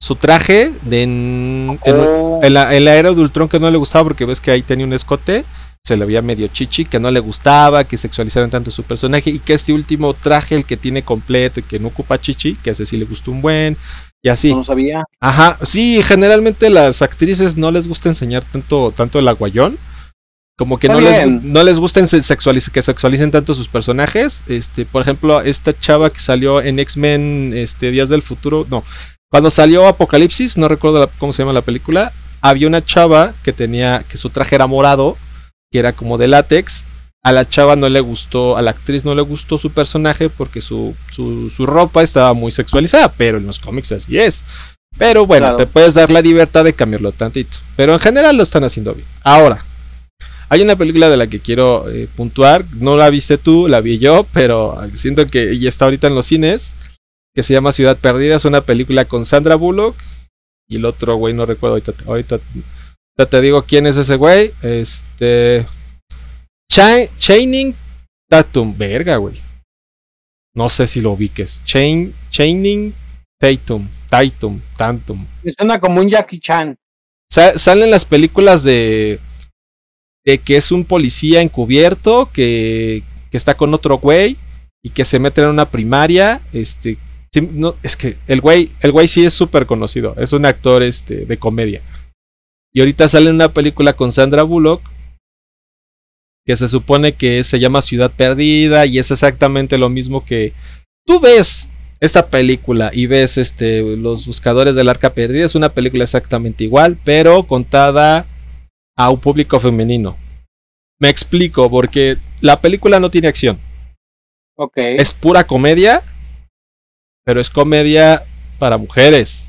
su traje de en, en- Oh, en la, en la era de Ultron que no le gustaba porque ves que ahí tenía un escote, se le veía medio chichi, que no le gustaba, que sexualizaran tanto su personaje y que este último traje, el que tiene completo y que no ocupa chichi, que a ese sí le gustó un buen y así. no sabía. Ajá, sí, generalmente las actrices no les gusta enseñar tanto, tanto el aguayón. Como que Está no les, no les gusta sexualiz- que sexualicen tanto sus personajes. Este, por ejemplo, esta chava que salió en X-Men este, Días del Futuro. No, cuando salió Apocalipsis, no recuerdo la- cómo se llama la película. Había una chava que tenía, que su traje era morado, que era como de látex. A la chava no le gustó, a la actriz no le gustó su personaje porque su, su, su ropa estaba muy sexualizada, pero en los cómics así es. Pero bueno, Claro. te puedes dar la libertad de cambiarlo tantito. Pero en general lo están haciendo bien. Ahora, hay una película de la que quiero eh, puntuar. No la viste tú, la vi yo, pero siento que ya está ahorita en los cines. Que se llama Ciudad Perdida. Es una película con Sandra Bullock. Y el otro güey, no recuerdo ahorita. Ahorita, ahorita te digo quién es ese güey. Este. Cha- Chaining Tatum. Verga, güey. No sé si lo ubiques. Chain, Chaining Tatum. Tatum. Tantum. Me suena como un Jackie Chan. Sa- salen las películas de de que es un policía encubierto que, que está con otro güey y que se mete en una primaria este no, es que el güey el güey sí es súper conocido es un actor este de comedia y ahorita sale una película con Sandra Bullock que se supone que se llama Ciudad Perdida y es exactamente lo mismo que tú ves esta película y ves este los buscadores del arca perdida. Es una película exactamente igual pero contada a un público femenino. Me explico porque la película no tiene acción. Ok. es pura comedia pero es comedia para mujeres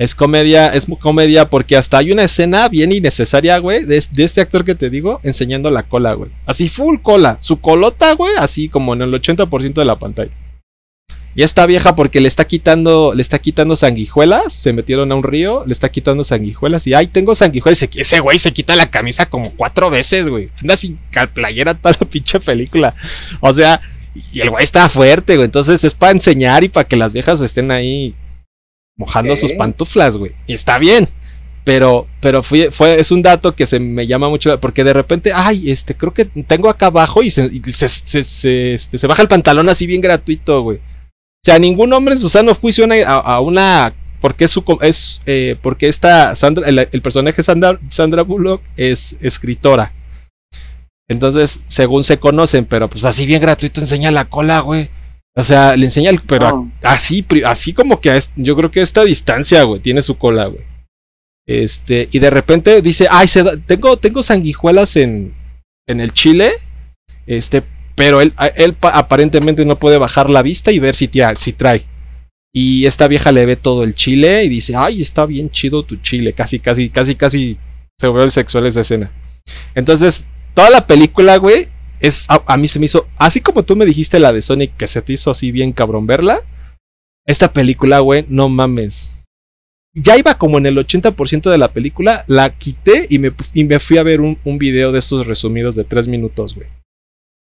es comedia es comedia porque hasta hay una escena bien innecesaria güey de, este actor que te digo enseñando la cola güey así full cola su colota güey así como en el 80% de la pantalla y esta vieja porque le está quitando, le está quitando sanguijuelas, se metieron a un río, le está quitando sanguijuelas y ay, tengo sanguijuelas. Ese güey se quita la camisa como cuatro veces, güey. Anda sin playera toda la pinche película. O sea, y el güey está fuerte, güey. Entonces es para enseñar y para que las viejas estén ahí mojando sus pantuflas, güey. Y está bien. Pero, pero fue, fue, es un dato que se me llama mucho, porque de repente, ay, este, creo que tengo acá abajo y se, y se, se, se, este, se baja el pantalón así bien gratuito, güey. O sea, ningún hombre en su sano juicio a, a una. Porque es su es eh, porque esta Sandra, el, el personaje Sandra, Sandra Bullock es escritora. Entonces, según se conocen, pero pues así bien gratuito enseña la cola, güey. O sea, le enseña el, pero Oh. así, así como que a yo creo que a esta distancia, güey, tiene su cola, güey. Este, y de repente dice, ay, se da- tengo, tengo sanguijuelas en, en el chile. Este, pero él, a- él pa- aparentemente no puede bajar la vista y ver si, trae. Y esta vieja le ve todo el chile y dice, ay, está bien chido tu chile. Casi, casi, casi, casi se vuelve sexual esa escena. Entonces, toda la película, güey, es, a, mí se me hizo, así como tú me dijiste la de Sonic que se te hizo así bien cabrón verla. Esta película, güey, no mames. Ya iba como en el 80% de la película, la quité y me, y me fui a ver un, un video de estos resumidos de 3 minutos, güey.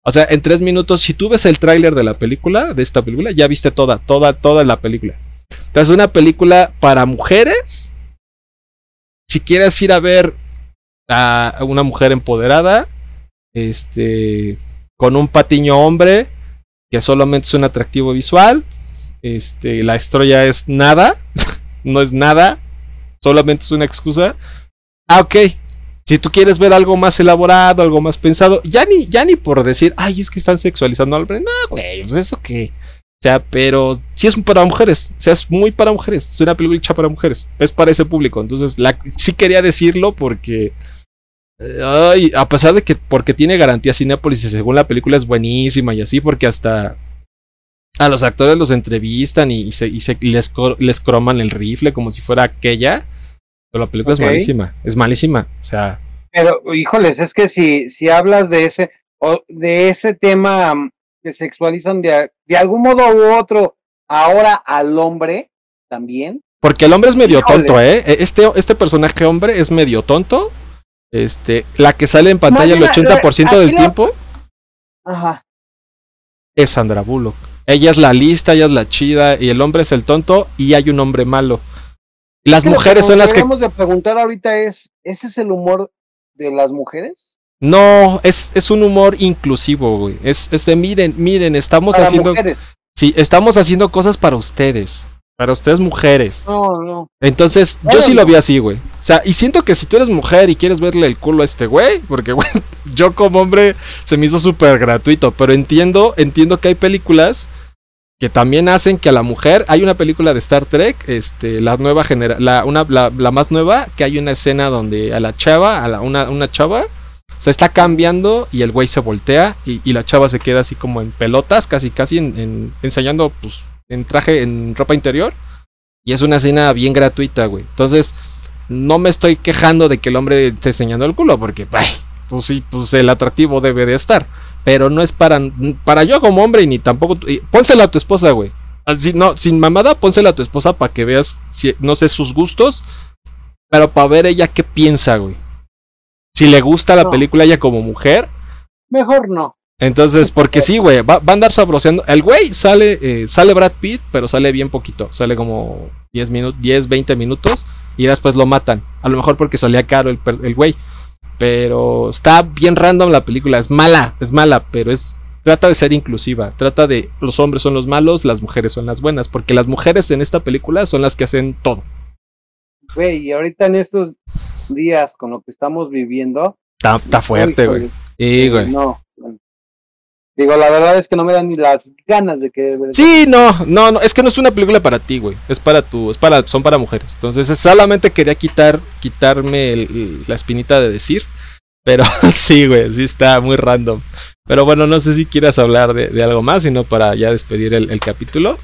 O sea, en 3 minutos, si tú ves el tráiler de la película, de esta película, ya viste toda, toda, toda la película. Entonces, una película para mujeres. Si quieres ir a ver a una mujer empoderada, este, con un patiño hombre, que solamente es un atractivo visual, este, la historia es nada, no es nada, solamente es una excusa. Ah, ok, Si tú quieres ver algo más elaborado, algo más pensado, ya ni, ya ni por decir, ay, es que están sexualizando al hombre. No, güey, pues eso qué. O sea, pero si es para mujeres, o sea, es muy para mujeres. Es una película para mujeres. Es para ese público. Entonces, sí quería decirlo porque. Ay, a pesar de que porque tiene garantía Cinepolis y según la película es buenísima y así, porque hasta a los actores los entrevistan y, y se, y se- les, les croman el rifle como si fuera aquella. Pero la película es malísima, es malísima. O sea, Pero, híjoles, es que si, si hablas de ese, o de ese tema mm, que sexualizan de, de algún modo u otro ahora al hombre también. Porque el hombre es medio tonto, ¿eh? Este, este personaje hombre es medio tonto. Este, la que sale en pantalla el Más bien, 80% aquí del lo- tiempo Ajá. es Sandra Bullock. Ella es la lista, ella es la chida, y el hombre es el tonto, y hay un hombre malo. Las Es que lo mujeres son las que. debemos de preguntar ahorita es, ¿ese es el humor de las mujeres? No, es, es un humor inclusivo, güey. Es, es de miren, miren, estamos Para haciendo. mujeres. Sí, estamos haciendo cosas para ustedes. Para ustedes mujeres. No, no. Entonces, yo sí lo vi así, güey. O sea, y siento que si tú eres mujer y quieres verle el culo a este güey, porque, güey, yo como hombre se me hizo súper gratuito, pero entiendo, entiendo que hay películas que también hacen que a la mujer, hay una película de Star Trek, este, la nueva genera, la, una, la, más nueva, que hay una escena donde a la chava, a la, una, una chava, se está cambiando y el güey se voltea y, la chava se queda así como en pelotas, casi, casi en, en- ensayando, pues, en traje, en ropa interior. Y es una escena bien gratuita, güey. Entonces, no me estoy quejando de que el hombre esté enseñando el culo, porque, ay, pues sí, pues el atractivo debe de estar. Pero no es para, para yo como hombre ni tampoco... y pónsela a tu esposa, güey. Así, no, sin mamada, pónsela a tu esposa para que veas, si, no sé, sus gustos. Pero para ver ella qué piensa, güey. Si le gusta la No. película ella como mujer. Mejor no. Entonces, porque sí, güey, va, va a andar sabroseando. El güey sale, eh, sale Brad Pitt, pero sale bien poquito. Sale como 10 minutos, 10, 20 minutos y después lo matan. A lo mejor porque salía caro el, el güey. Pero está bien random la película. Es mala, es mala, pero es trata de ser inclusiva. Trata de los hombres son los malos, las mujeres son las buenas, porque las mujeres en esta película son las que hacen todo. Güey, y ahorita en estos días con lo que estamos viviendo. Está, está fuerte, güey. Sí, güey. No. Digo, la verdad es que no me dan ni las ganas de que. Sí, no, no, no, es que no es una película para ti, güey. Es para tu, es para, son para mujeres. Entonces, es- solamente quería quitar, quitarme el- el- la espinita de decir. Pero sí, güey, sí está muy random. Pero bueno, no sé si quieras hablar de, de algo más, sino para ya despedir el, el capítulo.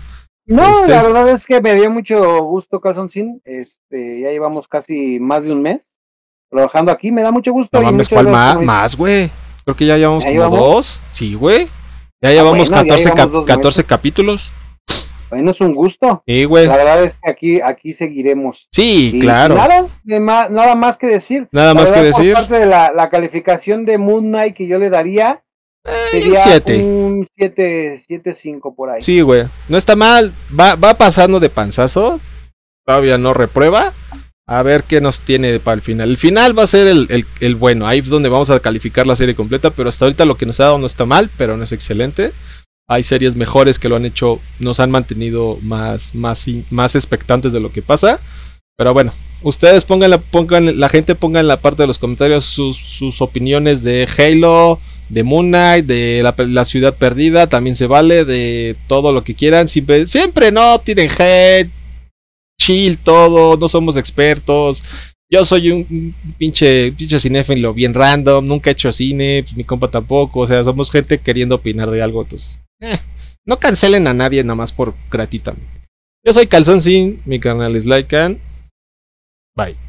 No, Este- la verdad es que me dio mucho gusto Calzoncín. Este, ya llevamos casi más de un mes trabajando aquí. Me da mucho gusto. No mames, ¿cuál Más, güey. Creo que ya llevamos ¿Ya como llevamos? dos. Sí, güey. Ya llevamos bueno, ya 14, llevamos cap- dos 14 meses. capítulos. Bueno, es un gusto. Sí, güey. La verdad es que aquí, aquí seguiremos. Sí, Y claro. Nada, más que decir. Nada La más que decir. Por parte de la, la calificación de Moon Knight que yo le daría, sería siete. un 7, 7-5 por ahí. Sí, güey. No está mal. Va, va pasando de panzazo. Todavía no reprueba. A ver qué nos tiene para el final. El final va a ser el, el- bueno. Ahí es donde vamos a calificar la serie completa. Pero hasta ahorita lo que nos ha dado no está mal, pero no es excelente. Hay series mejores que lo han hecho, nos han mantenido más, más, más expectantes de lo que pasa. Pero bueno, ustedes pongan la, pongan, la gente ponga en la parte de los comentarios sus, opiniones de Halo, de Moon Knight, de la ciudad perdida, también se vale, de todo lo que quieran. Siempre, siempre no tienen hate, chill todo, no somos expertos. Yo soy un, pinche, pinche cinéfilo bien random, nunca he hecho cine, pues mi compa tampoco, o sea, somos gente queriendo opinar de algo, entonces, eh, no cancelen a nadie nada más por gratuitamente. Yo soy Calzón Sin, mi canal es Lycan. Bye.